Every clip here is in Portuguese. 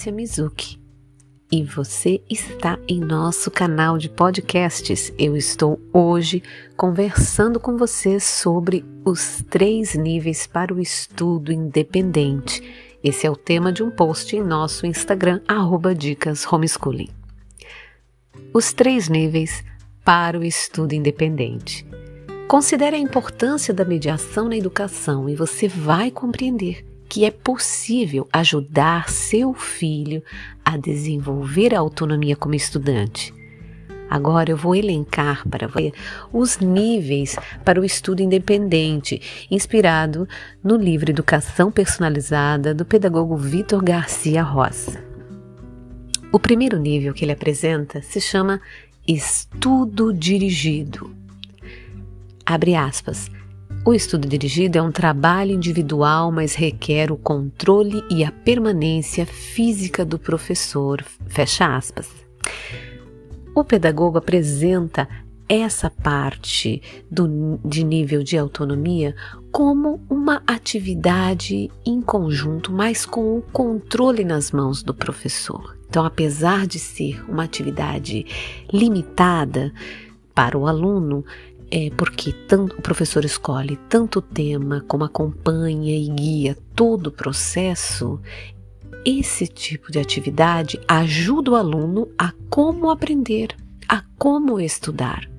Márcia Mizuki e você está em nosso canal de podcasts. Eu estou hoje conversando com você sobre os três níveis para o estudo independente. Esse é o tema de um post em nosso Instagram, arroba Dicas Homeschooling. Os três níveis para o estudo independente. Considere a importância da mediação na educação e você vai compreender que é possível ajudar seu filho a desenvolver a autonomia como estudante. Agora eu vou elencar para você os níveis para o estudo independente, inspirado no livro Educação Personalizada do pedagogo Vitor Garcia Rosa. O primeiro nível que ele apresenta se chama estudo dirigido. Abre aspas. O estudo dirigido é um trabalho individual, mas requer o controle e a permanência física do professor. Fecha aspas. O pedagogo apresenta essa parte do, de nível de autonomia como uma atividade em conjunto, mas com o controle nas mãos do professor. Então, apesar de ser uma atividade limitada para o aluno, é porque tanto o professor escolhe tanto o tema como acompanha e guia todo o processo, esse tipo de atividade ajuda o aluno a como aprender, a como estudar.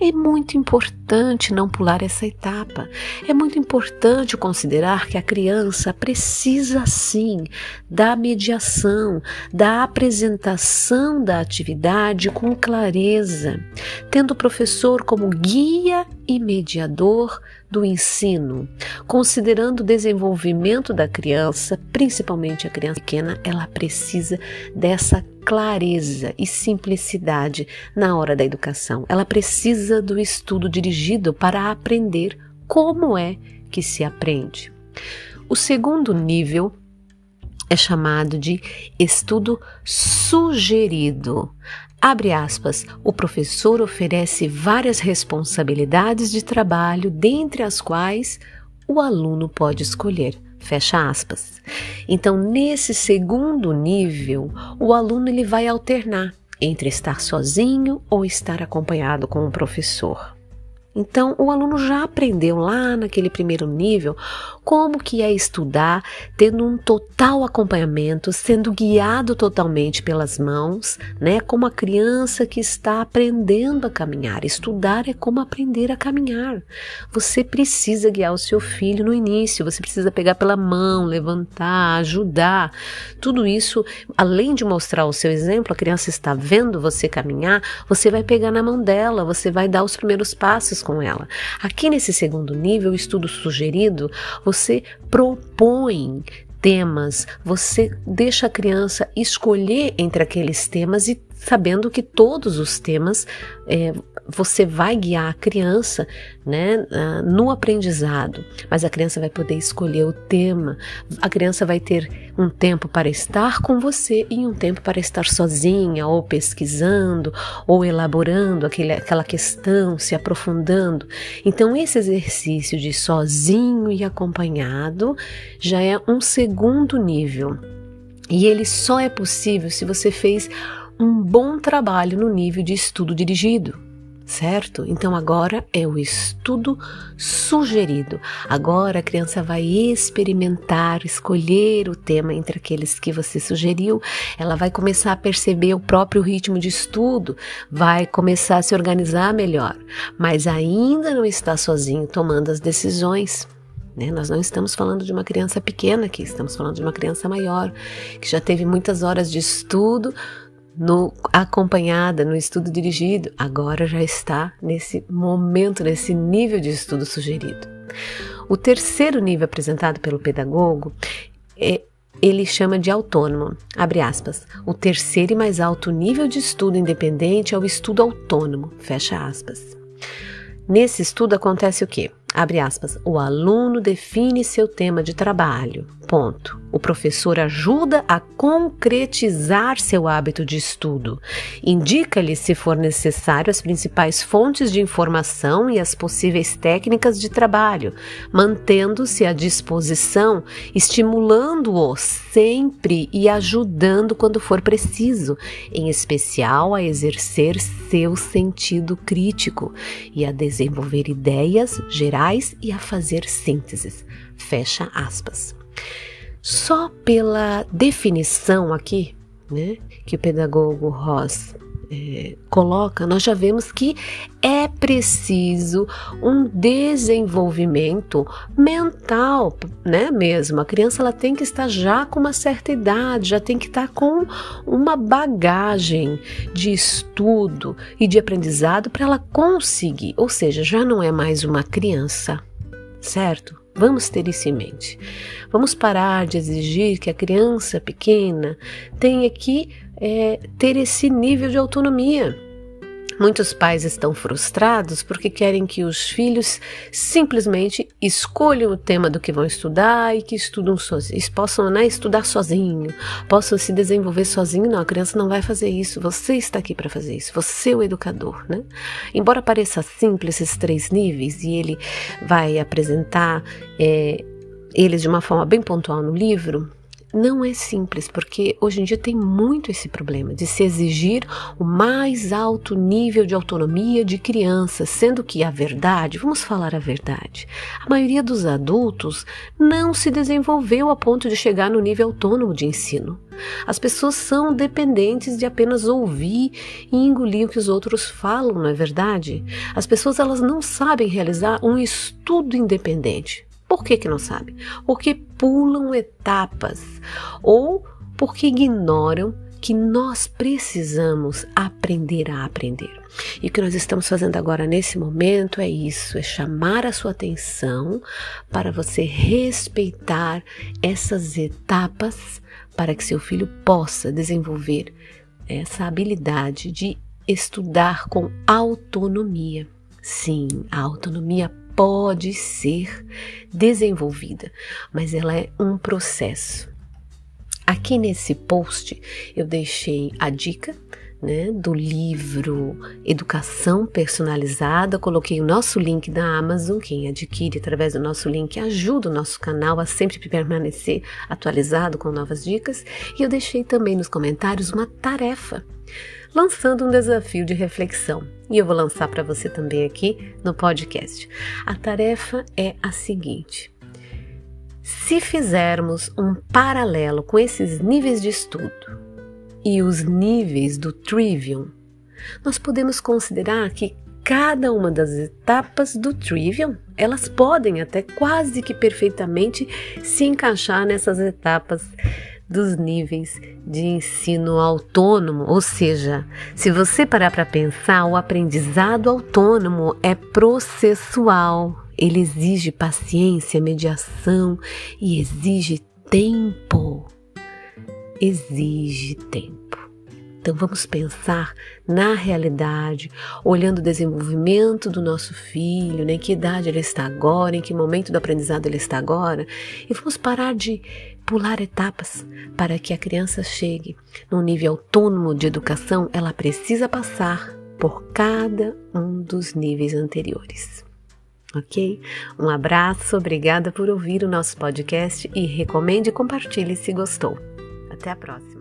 É muito importante não pular essa etapa. É muito importante considerar que a criança precisa sim da mediação, da apresentação da atividade com clareza, tendo o professor como guia e mediador do ensino, considerando o desenvolvimento da criança, principalmente a criança pequena, ela precisa dessa clareza e simplicidade na hora da educação. Ela precisa do estudo dirigido para aprender como é que se aprende. O segundo nível é chamado de estudo sugerido. Abre aspas, o professor oferece várias responsabilidades de trabalho, dentre as quais o aluno pode escolher. Fecha aspas. Então, nesse segundo nível, o aluno ele vai alternar entre estar sozinho ou estar acompanhado com um professor. Então, o aluno já aprendeu lá naquele primeiro nível como que é estudar, tendo um total acompanhamento, sendo guiado totalmente pelas mãos, né? Como a criança que está aprendendo a caminhar. Estudar é como aprender a caminhar. Você precisa guiar o seu filho no início, você precisa pegar pela mão, levantar, ajudar. Tudo isso, além de mostrar o seu exemplo, a criança está vendo você caminhar, você vai pegar na mão dela, você vai dar os primeiros passos com ela. Aqui nesse segundo nível, estudo sugerido, você propõe temas, você deixa a criança escolher entre aqueles temas e sabendo que todos os temas é, você vai guiar a criança né, no aprendizado, mas a criança vai poder escolher o tema, a criança vai ter um tempo para estar com você e um tempo para estar sozinha, ou pesquisando, ou elaborando aquele, aquela questão, se aprofundando. Então, esse exercício de sozinho e acompanhado já é um segundo nível. E ele só é possível se você fez um bom trabalho no nível de estudo dirigido certo? Então agora é o estudo sugerido. Agora a criança vai experimentar, escolher o tema entre aqueles que você sugeriu. Ela vai começar a perceber o próprio ritmo de estudo, vai começar a se organizar melhor, mas ainda não está sozinho tomando as decisões. Né? Nós não estamos falando de uma criança pequena aqui, estamos falando de uma criança maior, que já teve muitas horas de estudo no acompanhada, no estudo dirigido, agora já está nesse momento, nesse nível de estudo sugerido. O terceiro nível apresentado pelo pedagogo é ele chama de autônomo. Abre aspas. O terceiro e mais alto nível de estudo independente é o estudo autônomo. Fecha aspas. Nesse estudo acontece o quê? Abre aspas. O aluno define seu tema de trabalho, ponto. O professor ajuda a concretizar seu hábito de estudo. Indica-lhe, se for necessário, as principais fontes de informação e as possíveis técnicas de trabalho, mantendo-se à disposição, estimulando-o sempre e ajudando quando for preciso, em especial a exercer seu sentido crítico e a desenvolver ideias gerais e a fazer sínteses. Fecha aspas. Só pela definição aqui, né, que o pedagogo Ross é, coloca, nós já vemos que é preciso um desenvolvimento mental, né? Mesmo a criança ela tem que estar já com uma certa idade, já tem que estar com uma bagagem de estudo e de aprendizado para ela conseguir, ou seja, já não é mais uma criança, certo? Vamos ter isso em mente. Vamos parar de exigir que a criança pequena tenha que é, ter esse nível de autonomia. Muitos pais estão frustrados porque querem que os filhos simplesmente escolham o tema do que vão estudar e que estudam sozinhos, possam né, estudar sozinho, possam se desenvolver sozinho. Não, a criança não vai fazer isso. Você está aqui para fazer isso. Você é o educador, né? Embora pareça simples esses três níveis e ele vai apresentar é, eles de uma forma bem pontual no livro, não é simples, porque hoje em dia tem muito esse problema de se exigir o mais alto nível de autonomia de crianças, sendo que a verdade, vamos falar a verdade, a maioria dos adultos não se desenvolveu a ponto de chegar no nível autônomo de ensino. As pessoas são dependentes de apenas ouvir e engolir o que os outros falam, não é verdade? As pessoas elas não sabem realizar um estudo independente. Por que, que não sabe? Porque pulam etapas ou porque ignoram que nós precisamos aprender a aprender. E o que nós estamos fazendo agora nesse momento é isso, é chamar a sua atenção para você respeitar essas etapas para que seu filho possa desenvolver essa habilidade de estudar com autonomia. Sim, a autonomia pode ser desenvolvida, mas ela é um processo. Aqui nesse post eu deixei a dica né, do livro Educação Personalizada. Coloquei o nosso link da Amazon. Quem adquire através do nosso link ajuda o nosso canal a sempre permanecer atualizado com novas dicas. E eu deixei também nos comentários uma tarefa lançando um desafio de reflexão. E eu vou lançar para você também aqui no podcast. A tarefa é a seguinte: se fizermos um paralelo com esses níveis de estudo e os níveis do Trivium, nós podemos considerar que cada uma das etapas do Trivium, elas podem até quase que perfeitamente se encaixar nessas etapas dos níveis de ensino autônomo, ou seja, se você parar para pensar, o aprendizado autônomo é processual. Ele exige paciência, mediação e exige tempo. Exige tempo. Então vamos pensar na realidade, olhando o desenvolvimento do nosso filho, né? em que idade ele está agora, em que momento do aprendizado ele está agora, e vamos parar de pular etapas para que a criança chegue num nível autônomo de educação, ela precisa passar por cada um dos níveis anteriores. Ok? Um abraço, obrigada por ouvir o nosso podcast e recomende e compartilhe se gostou. Até a próxima.